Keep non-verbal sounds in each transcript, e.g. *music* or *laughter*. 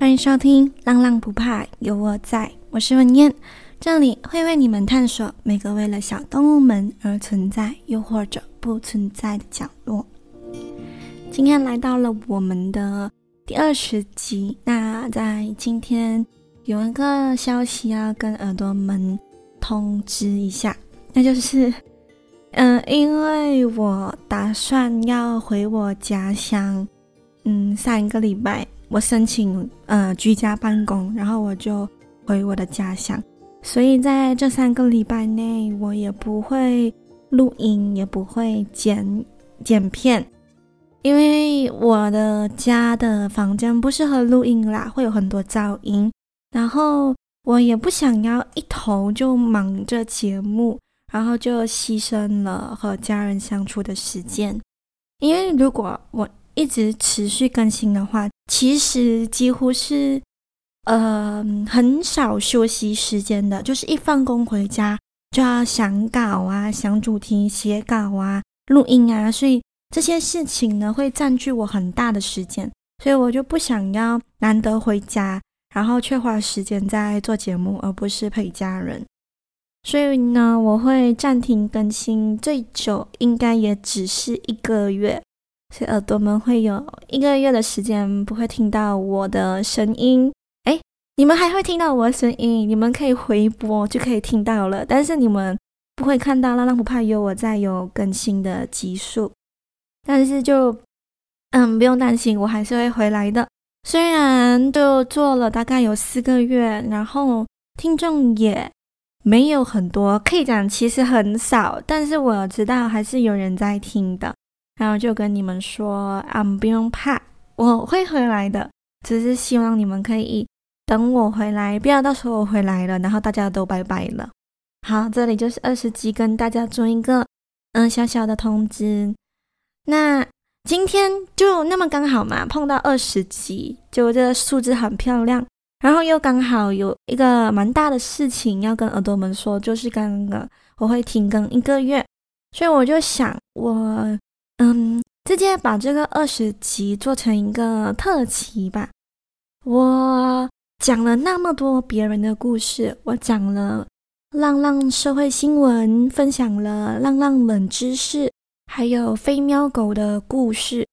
欢迎收听《浪浪不怕有我在》，我是文燕，这里会为你们探索每个为了小动物们而存在，又或者不存在的角落。今天来到了我们的第二十集，那在今天有一个消息要跟耳朵们通知一下，那就是，嗯、因为我打算要回我家乡，嗯，上一个礼拜。我申请呃居家办公，然后我就回我的家乡，所以在这三个礼拜内，我也不会录音，也不会剪剪片，因为我的家的房间不适合录音啦，会有很多噪音，然后我也不想要一头就忙着节目，然后就牺牲了和家人相处的时间，因为如果我一直持续更新的话，其实几乎是，呃，很少休息时间的，就是一放工回家就要想稿啊、想主题、写稿啊、录音啊，所以这些事情呢会占据我很大的时间，所以我就不想要难得回家，然后却花时间在做节目，而不是陪家人。所以呢，我会暂停更新，最久应该也只是一个月。所以耳朵们会有一个月的时间不会听到我的声音，哎，你们还会听到我的声音，你们可以回播就可以听到了，但是你们不会看到浪浪不怕有我在有更新的集数，但是就嗯不用担心，我还是会回来的。虽然都做了大概有四个月，然后听众也没有很多，可以讲其实很少，但是我知道还是有人在听的。然后就跟你们说啊，不用怕，我会回来的。只是希望你们可以等我回来，不要到时候我回来了，然后大家都拜拜了。好，这里就是二十集，跟大家做一个嗯小小的通知。那今天就那么刚好嘛，碰到二十集，就这个数字很漂亮。然后又刚好有一个蛮大的事情要跟耳朵们说，就是刚刚我会停更一个月，所以我就想我。嗯，直接把这个二十集做成一个特辑吧。我讲了那么多别人的故事，我讲了浪浪社会新闻，分享了浪浪冷知识，还有飞喵狗的故事，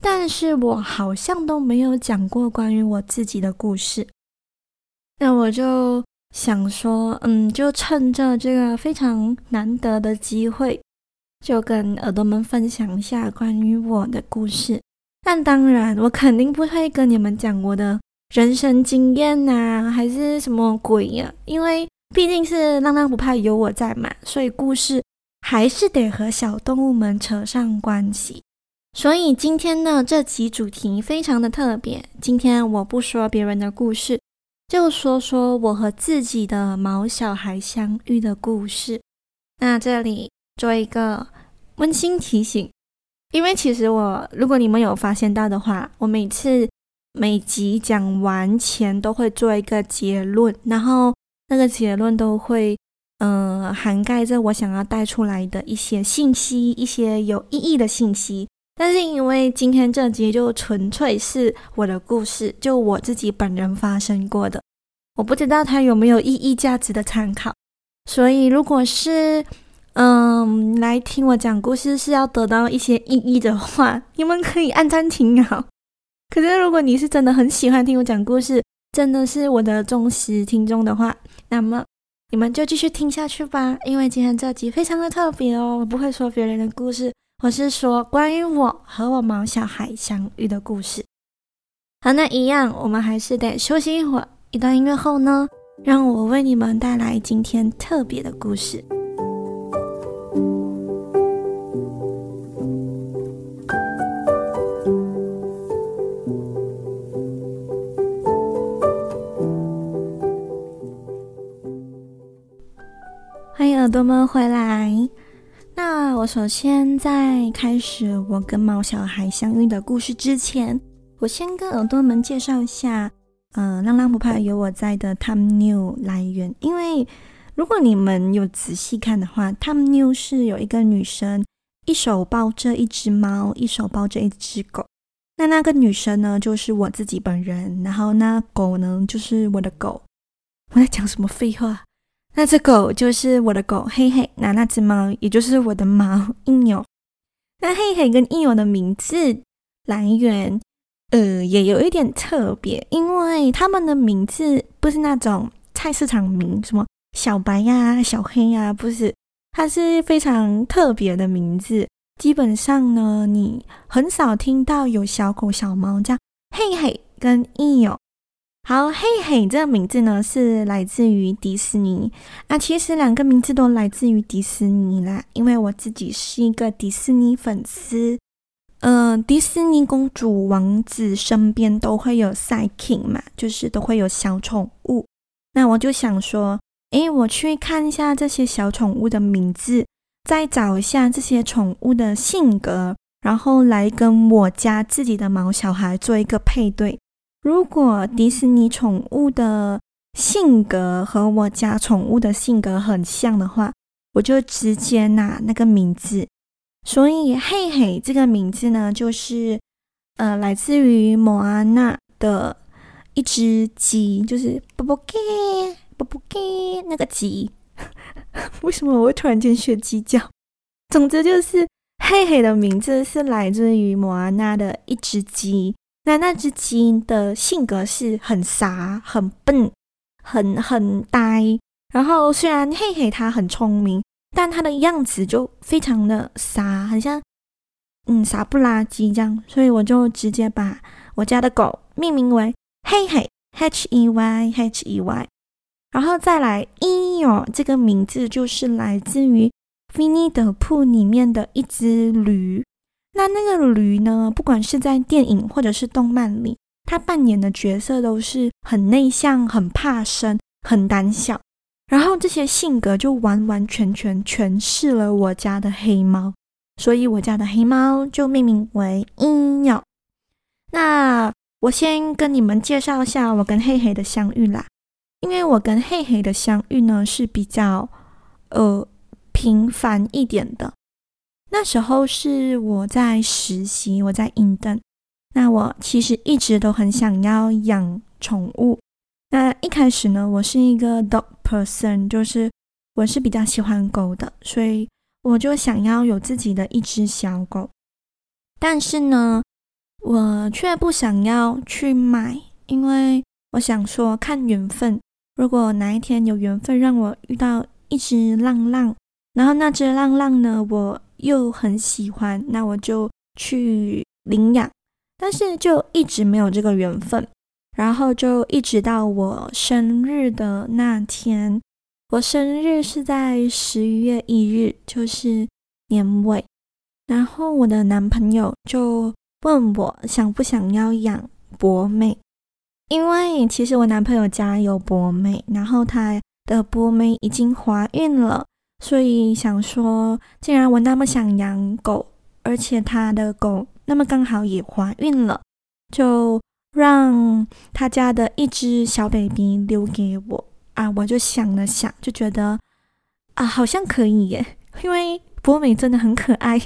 但是我好像都没有讲过关于我自己的故事。那我就想说，嗯，就趁着这个非常难得的机会。就跟耳朵们分享一下关于我的故事，但当然我肯定不会跟你们讲我的人生经验呐、还是什么鬼呀、因为毕竟是浪浪不怕有我在嘛，所以故事还是得和小动物们扯上关系。所以今天呢，这集主题非常的特别。今天我不说别人的故事，就说说我和自己的毛小孩相遇的故事。那这里。做一个温馨提醒，因为其实我，如果你们有发现到的话，我每次每集讲完前都会做一个结论，然后那个结论都会，嗯、涵盖着我想要带出来的一些信息，一些有意义的信息。但是因为今天这集就纯粹是我的故事，就我自己本人发生过的，我不知道它有没有意义价值的参考，所以如果是。嗯，来听我讲故事是要得到一些意义的话，你们可以按暂停啊。*laughs* 可是如果你是真的很喜欢听我讲故事，真的是我的忠实听众的话，那么你们就继续听下去吧。因为今天这集非常的特别哦，我不会说别人的故事，我是说关于我和我毛小孩相遇的故事。好，那一样，我们还是得休息一会儿。一段音乐后呢，让我为你们带来今天特别的故事。朵们回来，那我首先在开始我跟猫小孩相遇的故事之前，我先跟耳朵们介绍一下，呃，浪浪不怕有我在的 thumbnail 来源。因为如果你们有仔细看的话，thumbnail 是有一个女生，一手抱着一只猫，一手抱着一只狗，那那个女生呢，就是我自己本人，然后那狗呢，就是我的狗。我在讲什么废话？那只狗就是我的狗，嘿嘿。那那只猫，也就是我的猫，印有。那嘿嘿跟印有的名字来源，呃，也有一点特别，因为他们的名字不是那种菜市场名，什么小白呀、小黑呀，不是，它是非常特别的名字。基本上呢，你很少听到有小狗、小猫这样嘿嘿跟印有。好，嘿嘿这个名字呢是来自于迪士尼。那其实两个名字都来自于迪士尼啦，因为我自己是一个迪士尼粉丝。嗯、迪士尼公主、王子身边都会有 sidekick 嘛，就是都会有小宠物。那我就想说，诶，我去看一下这些小宠物的名字。再找一下这些宠物的性格，然后来跟我家自己的毛小孩做一个配对。如果迪士尼宠物的性格和我家宠物的性格很像的话，我就直接拿那个名字。所以嘿嘿这个名字呢，就是呃来自于莫阿娜的一只鸡，就是啵啵给啵啵给那个鸡。*laughs* 为什么我会突然间学鸡叫？总之就是嘿嘿的名字是来自于莫阿娜的一只鸡。那那只鸡的性格是很傻、很笨、很很呆。然后虽然嘿嘿它很聪明，但它的样子就非常的傻，很像嗯傻不拉几这样。所以我就直接把我家的狗命名为嘿嘿 H E Y H E Y。然后再来，伊唷这个名字就是来自于《维尼德铺》里面的一只驴。那那个驴呢，不管是在电影或者是动漫里，他扮演的角色都是很内向、很怕生、很胆小。然后这些性格就完完全全诠释了我家的黑猫，所以我家的黑猫就命名为伊鸟。那我先跟你们介绍一下我跟嘿嘿的相遇啦。因为我跟嘿嘿的相遇呢是比较呃频繁一点的，那时候是我在实习，我在印度。那我其实一直都很想要养宠物。那一开始呢，我是一个 dog person，就是我是比较喜欢狗的，所以我就想要有自己的一只小狗。但是呢，我却不想要去买，因为我想说看缘分。如果哪一天有缘分让我遇到一只浪浪，然后那只浪浪呢，我又很喜欢，那我就去领养。但是就一直没有这个缘分，然后就一直到我生日的那天，我生日是在十一月一日，就是年尾，然后我的男朋友就问我想不想要养博美。因为其实我男朋友家有博美，然后他的博美已经怀孕了，所以想说，既然我那么想养狗，而且他的狗那么刚好也怀孕了，就让他家的一只小 baby 留给我啊！我就想了想，就觉得啊，好像可以耶，*laughs* 因为博美真的很可爱，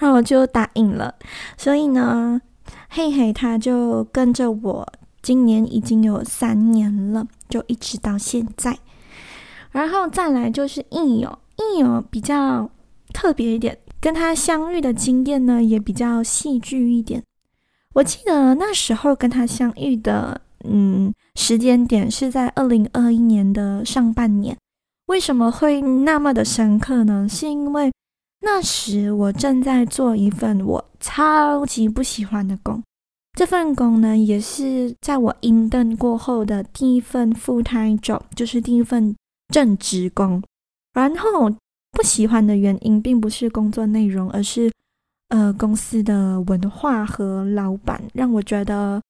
然后我就答应了。所以呢，嘿嘿，他就跟着我。今年已经有三年了，就一直到现在。然后再来就是印有，印有比较特别一点，跟他相遇的经验呢也比较戏剧一点。我记得那时候跟他相遇的，嗯，时间点是在二零二一年的上半年。为什么会那么的深刻呢？是因为那时我正在做一份我超级不喜欢的工。这份工呢，也是在我应征过后的第一份 full time job，就是第一份正职工。然后不喜欢的原因，并不是工作内容，而是呃公司的文化和老板让我觉得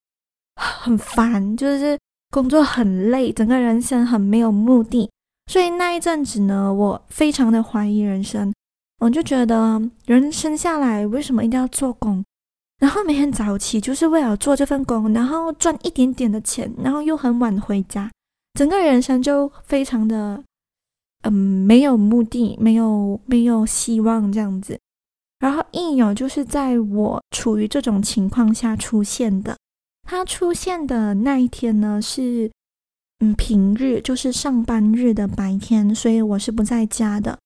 很烦，就是工作很累，整个人生很没有目的。所以那一阵子呢，我非常的怀疑人生，我就觉得人生下来为什么一定要做工？然后每天早起就是为了做这份工，然后赚一点点的钱，然后又很晚回家，整个人生就非常的，嗯，没有目的，没有没有希望这样子。然后应友就是在我处于这种情况下出现的。他出现的那一天呢，是嗯平日，就是上班日的白天，所以我是不在家的。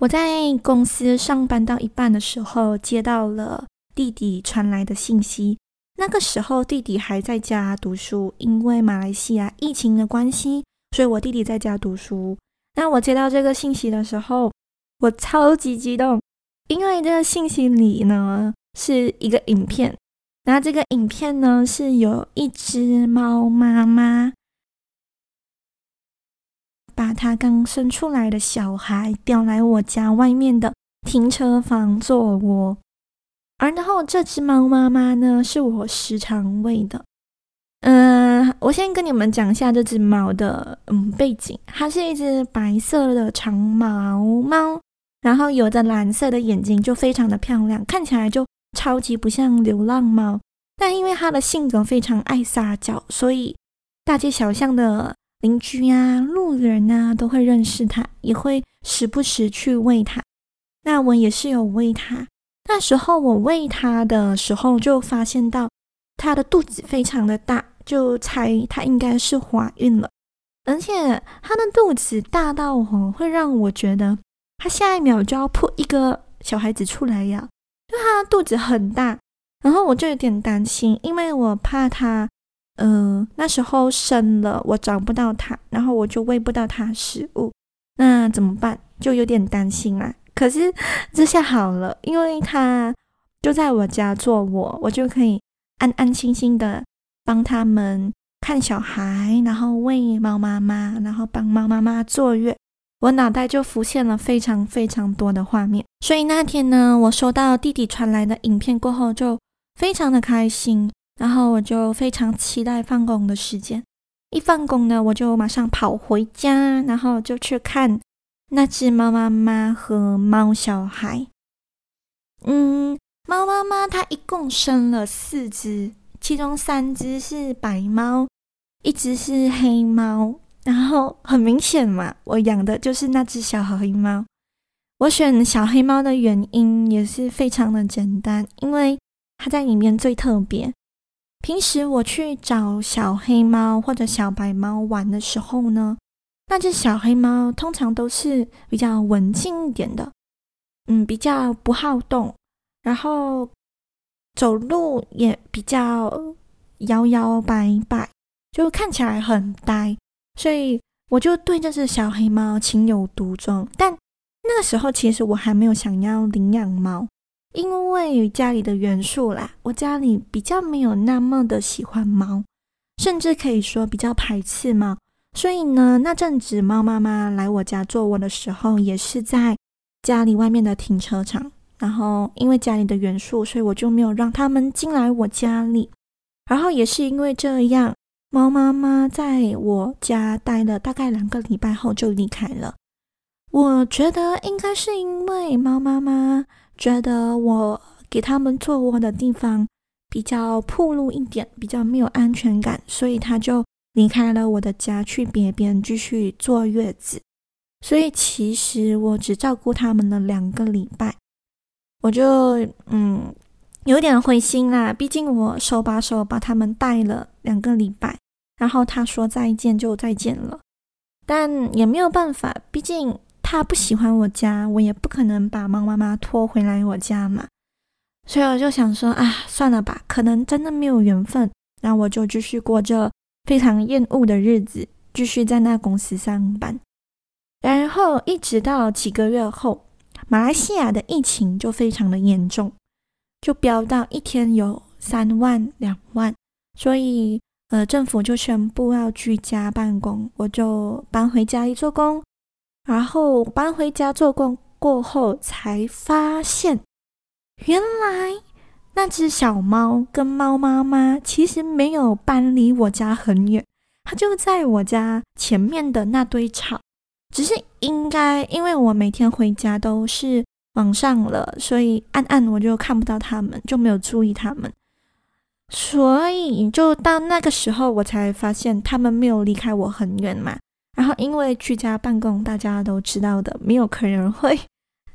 我在公司上班到一半的时候，接到了弟弟传来的信息。那个时候弟弟还在家读书，因为马来西亚疫情的关系，所以我弟弟在家读书。那我接到这个信息的时候，我超级激动，因为这个信息里呢是一个影片。那这个影片呢，是有一只猫妈妈把它刚生出来的小孩叼来我家外面的停车房做窝，而然后这只猫妈妈呢，是我时常喂的。嗯，我先跟你们讲一下这只猫的嗯背景，它是一只白色的长毛猫，然后有着蓝色的眼睛，就非常的漂亮，看起来就。超级不像流浪猫，但因为它的性格非常爱撒娇，所以大街小巷的邻居啊、路人啊都会认识它，也会时不时去喂它。那我也是有喂它。那时候我喂它的时候，就发现到它的肚子非常的大，就猜她应该是怀孕了，而且她的肚子大到哦，会让我觉得她下一秒就要扑一个小孩子出来呀。就她肚子很大，然后我就有点担心，因为我怕她，呃，那时候生了我找不到她，然后我就喂不到她食物，那怎么办？就有点担心啦。可是这下好了，因为她就在我家做我，我就可以安安心心的帮他们看小孩，然后喂猫妈妈，然后帮猫妈妈坐月。我脑袋就浮现了非常非常多的画面，所以那天呢，我收到弟弟传来的影片过后，就非常的开心，然后我就非常期待放工的时间。一放工呢，我就马上跑回家，然后就去看那只猫妈妈和猫小孩。嗯，猫妈妈它一共生了四只，其中三只是白猫，一只是黑猫。然后很明显嘛，我养的就是那只小黑猫。我选小黑猫的原因也是非常的简单，因为它在里面最特别。平时我去找小黑猫或者小白猫玩的时候呢，那只小黑猫通常都是比较文静一点的，嗯，比较不好动，然后走路也比较摇摇摆摆，就看起来很呆。所以我就对这只小黑猫情有独钟，但那个时候其实我还没有想要领养猫，因为家里的元素啦，我家里比较没有那么的喜欢猫，甚至可以说比较排斥猫。所以呢，那阵子猫妈妈来我家做我的时候，也是在家里外面的停车场。然后因为家里的元素，所以我就没有让他们进来我家里。然后也是因为这样。猫妈妈在我家待了大概两个礼拜后就离开了。我觉得应该是因为猫妈妈觉得我给他们做窝的地方比较暴露一点，比较没有安全感，所以他就离开了我的家，去别边继续坐月子。所以其实我只照顾他们了两个礼拜，我就嗯。有点灰心啦，毕竟我手把手把他们带了两个礼拜，然后他说再见就再见了，但也没有办法，毕竟他不喜欢我家，我也不可能把猫妈妈拖回来我家嘛，所以我就想说啊，算了吧，可能真的没有缘分，那我就继续过着非常厌恶的日子，继续在那公司上班，然后一直到几个月后，马来西亚的疫情就非常的严重。就飙到一天有三万两万，所以呃，政府就宣布要居家办公，我就搬回家里做工。然后搬回家做工过后，才发现原来那只小猫跟猫妈妈其实没有搬离我家很远，它就在我家前面的那堆草，只是应该因为我每天回家都是。往上了，所以暗暗我就看不到他们，就没有注意他们，所以就到那个时候我才发现他们没有离开我很远嘛。然后因为居家办公，大家都知道的，没有客人会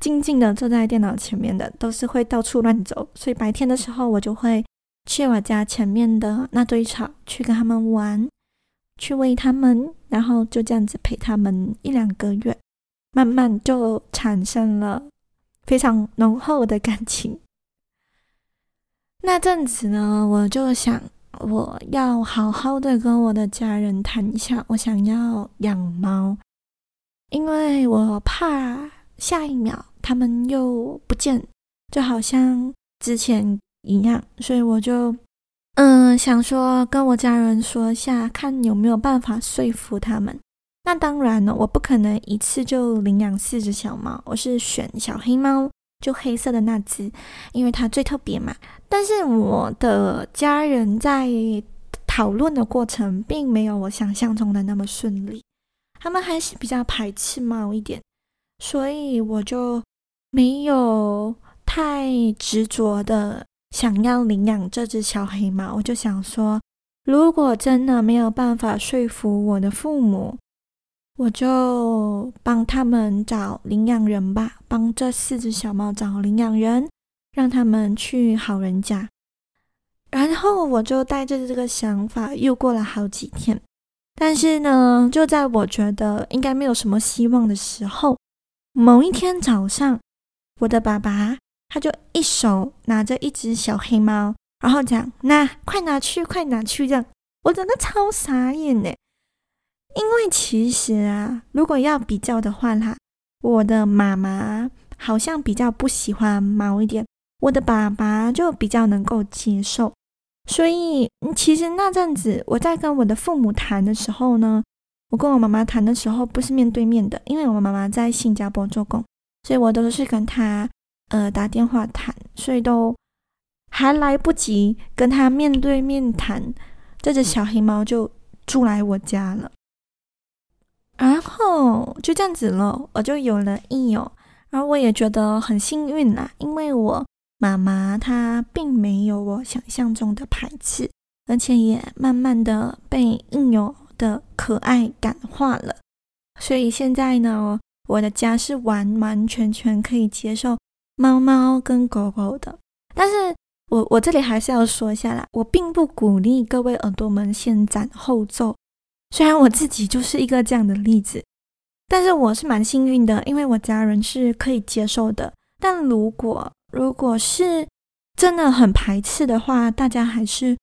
静静的坐在电脑前面的，都是会到处乱走。所以白天的时候，我就会去我家前面的那堆草去跟他们玩，去喂他们，然后就这样子陪他们一两个月，慢慢就产生了非常浓厚的感情。那阵子呢，我就想，我要好好的跟我的家人谈一下，我想要养猫，因为我怕下一秒他们又不见，就好像之前一样，所以我就嗯想说跟我家人说一下，看有没有办法说服他们。那当然了，我不可能一次就领养四只小猫，我是选小黑猫。就黑色的那只，因为它最特别嘛。但是我的家人在讨论的过程，并没有我想象中的那么顺利，他们还是比较排斥猫一点，所以我就没有太执着的想要领养这只小黑猫。我就想说，如果真的没有办法说服我的父母，我就帮他们找领养人吧，帮这四只小猫找领养人，让他们去好人家。然后我就带着这个想法又过了好几天。但是呢，就在我觉得应该没有什么希望的时候，某一天早上，我的爸爸他就一手拿着一只小黑猫，然后讲：“那快拿去，快拿去！”这样，我真的超傻眼呢。因为其实啊，如果要比较的话啦，我的妈妈好像比较不喜欢猫一点，我的爸爸就比较能够接受。所以，其实那阵子我在跟我的父母谈的时候呢，我跟我妈妈谈的时候不是面对面的，因为我妈妈在新加坡做工，所以我都是跟她呃打电话谈，所以都还来不及跟他面对面谈，这只小黑猫就住来我家了。然后就这样子了，我就有了益友，然后我也觉得很幸运啦，因为我妈妈她并没有我想象中的排斥，而且也慢慢的被益友的可爱感化了，所以现在呢，我的家是完完全全可以接受猫猫跟狗狗的。但是我我这里还是要说一下啦，我并不鼓励各位耳朵们先斩后奏。虽然我自己就是一个这样的例子，但是我是蛮幸运的，因为我家人是可以接受的。但如果如果是真的很排斥的话，大家还是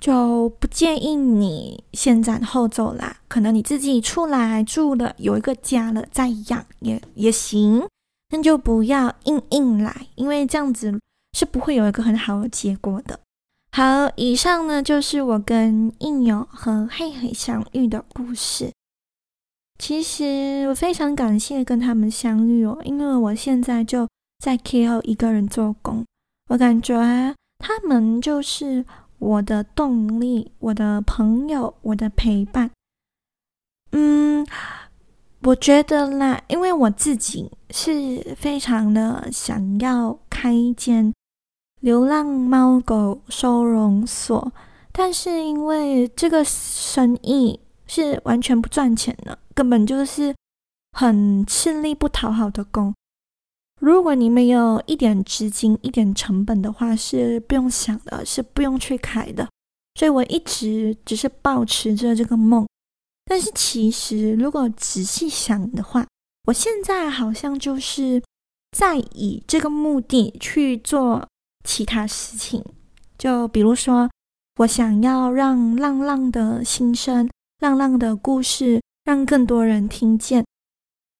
就不建议你先斩后奏啦。可能你自己出来住了，有一个家了再养也也行，那就不要硬硬来，因为这样子是不会有一个很好的结果的。好，以上呢就是我跟益友和嘿嘿相遇的故事。其实我非常感谢跟他们相遇哦，因为我现在就在 K O 一个人做工，我感觉他们就是我的动力，我的朋友，我的陪伴。嗯，我觉得啦，因为我自己是非常的想要开一间。流浪猫狗收容所，但是因为这个生意是完全不赚钱的，根本就是很吃力不讨好的工。如果你没有一点资金、一点成本的话，是不用想的，是不用去开的。所以我一直只是保持着这个梦。但是其实，如果仔细想的话，我现在好像就是在以这个目的去做。其他事情，就比如说，我想要让浪浪的心声、浪浪的故事，让更多人听见。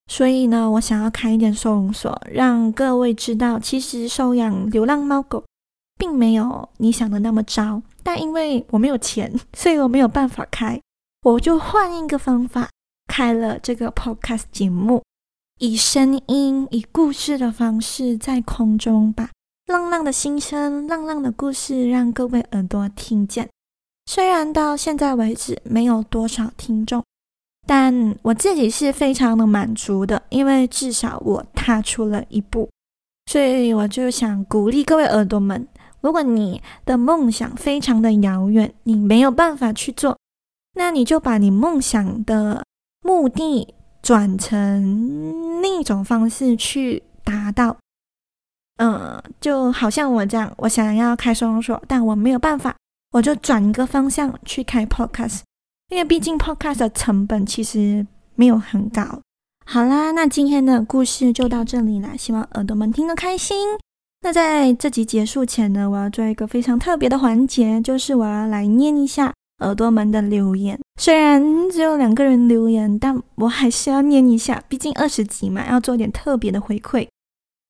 所以呢，我想要开一点收容所，让各位知道，其实收养流浪猫狗，并没有你想的那么糟。但因为我没有钱，所以我没有办法开，我就换一个方法，开了这个 podcast 节目，以声音、以故事的方式，在空中吧。浪浪的心声，浪浪的故事，让各位耳朵听见。虽然到现在为止没有多少听众，但我自己是非常的满足的，因为至少我踏出了一步。所以我就想鼓励各位耳朵们：如果你的梦想非常的遥远，你没有办法去做，那你就把你梦想的目的转成另一种方式去。达到。嗯，就好像我这样，我想要开收容所，但我没有办法，我就转一个方向去开 podcast，因为毕竟 podcast 的成本其实没有很高。好啦，那今天的故事就到这里啦，希望耳朵们听得开心。那在这集结束前呢，我要做一个非常特别的环节，就是我要来念一下耳朵们的留言。虽然只有两个人留言，但我还是要念一下，毕竟二十集嘛，要做点特别的回馈。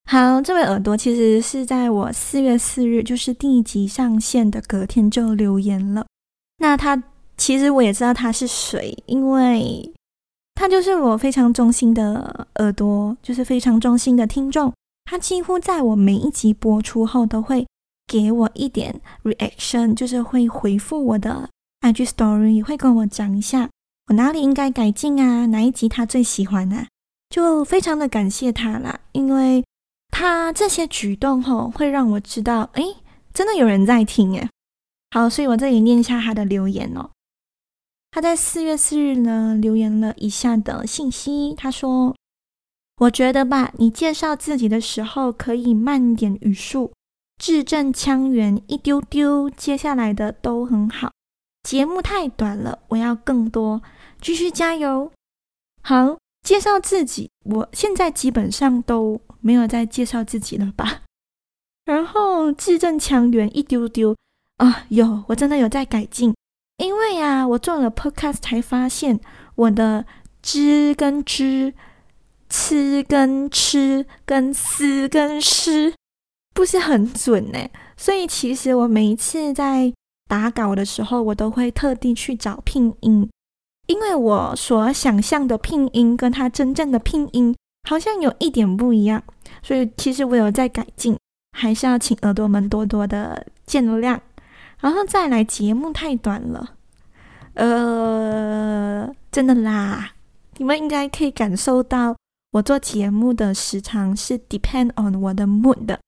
好，这位耳朵其实是在我四月四日，就是第一集上线的隔天就留言了。那他其实我也知道他是谁，因为他就是我非常忠心的耳朵，就是非常忠心的听众。他几乎在我每一集播出后都会给我一点 reaction，就是会回复我的 IG story，也会跟我讲一下我哪里应该改进啊，哪一集他最喜欢啊，就非常的感谢他啦，因为。他这些举动吼，会让我知道，哎，真的有人在听诶。好，所以我这里念一下他的留言哦。他在四月四日呢留言了以下的信息，他说：“我觉得吧，你介绍自己的时候可以慢点语速，字正腔圆一丢丢，接下来的都很好。节目太短了，我要更多，继续加油。”好，介绍自己，我现在基本上都。没有再介绍自己了吧？然后字正腔圆一丢丢啊，有，我真的有在改进。因为啊，我做了 podcast 才发现我的知跟知、吃跟吃跟思跟诗不是很准呢。所以其实我每一次在打稿的时候，我都会特地去找拼音，因为我所想象的拼音跟它真正的拼音好像有一点不一样。所以其实我有在改进，还是要请耳朵们多多的见谅。然后再来，节目太短了，呃，真的啦，你们应该可以感受到我做节目的时长是 depend on 我的 mood 的，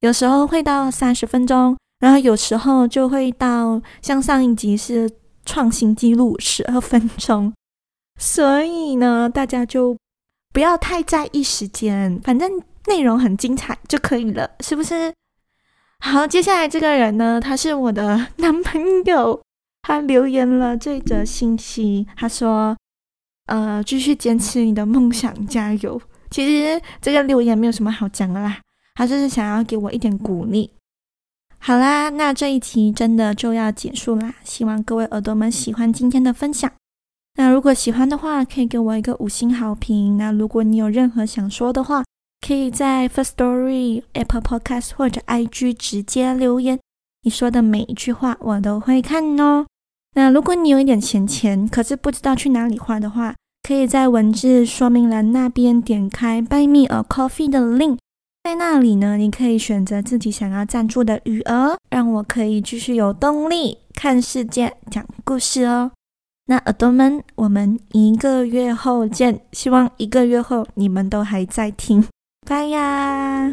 有时候会到三十分钟，然后有时候就会到像上一集是创新纪录十二分钟，所以呢，大家就不要太在意时间，反正。内容很精彩就可以了，是不是？好，接下来这个人呢，他是我的 *laughs* 男朋友，他留言了这则信息，他说：“呃，继续坚持你的梦想，加油。”其实这个留言没有什么好讲的啦，他就是想要给我一点鼓励。好啦，那这一期真的就要结束啦，希望各位耳朵们喜欢今天的分享。那如果喜欢的话，可以给我一个五星好评。那如果你有任何想说的话，可以在 Firstory、Apple Podcast 或者 IG 直接留言，你说的每一句话我都会看哦。那如果你有一点闲钱，可是不知道去哪里花的话，可以在文字说明栏那边点开 Buy Me a Coffee 的 link，在那里呢，你可以选择自己想要赞助的余额，让我可以继续有动力看世界、讲故事哦。那耳朵们，我们一个月后见，希望一个月后你们都还在听。拜呀。